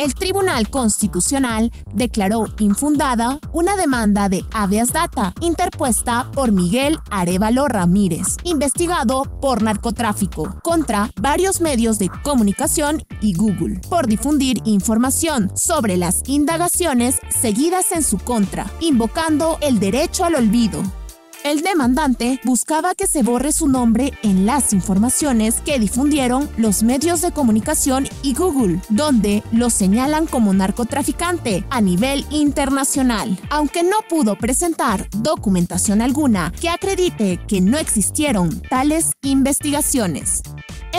el Tribunal Constitucional declaró infundada una demanda de habeas data interpuesta por Miguel Arevalo Ramírez, investigado por narcotráfico, contra varios medios de comunicación y Google, por difundir información sobre las indagaciones seguidas en su contra, invocando el derecho al olvido. El demandante buscaba que se borre su nombre en las informaciones que difundieron los medios de comunicación y Google, donde lo señalan como narcotraficante a nivel internacional. Aunque no pudo presentar documentación alguna que acredite que no existieron tales investigaciones.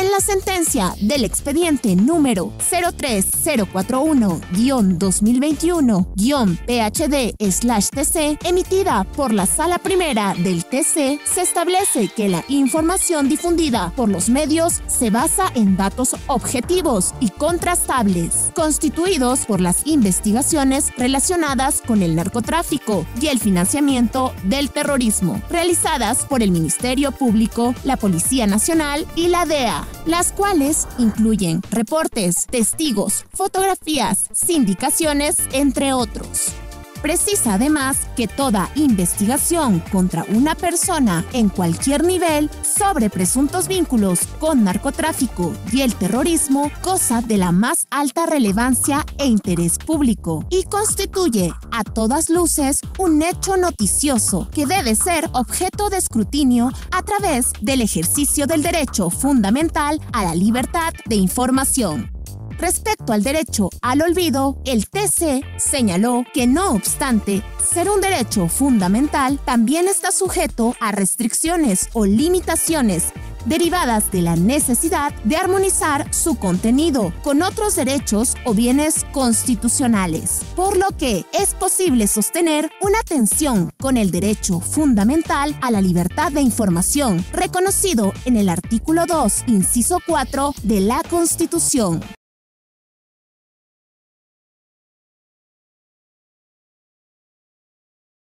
En la sentencia del expediente número 03041-2021-PHD-TC emitida por la Sala Primera del TC, se establece que la información difundida por los medios se basa en datos objetivos y contrastables, constituidos por las investigaciones relacionadas con el narcotráfico y el financiamiento del terrorismo, realizadas por el Ministerio Público, la Policía Nacional y la DEA las cuales incluyen reportes, testigos, fotografías, sindicaciones, entre otros. Precisa además que toda investigación contra una persona en cualquier nivel sobre presuntos vínculos con narcotráfico y el terrorismo goza de la más alta relevancia e interés público y constituye a todas luces un hecho noticioso que debe ser objeto de escrutinio a través del ejercicio del derecho fundamental a la libertad de información. Respecto al derecho al olvido, el TC señaló que no obstante ser un derecho fundamental, también está sujeto a restricciones o limitaciones derivadas de la necesidad de armonizar su contenido con otros derechos o bienes constitucionales, por lo que es posible sostener una tensión con el derecho fundamental a la libertad de información, reconocido en el artículo 2, inciso 4 de la Constitución.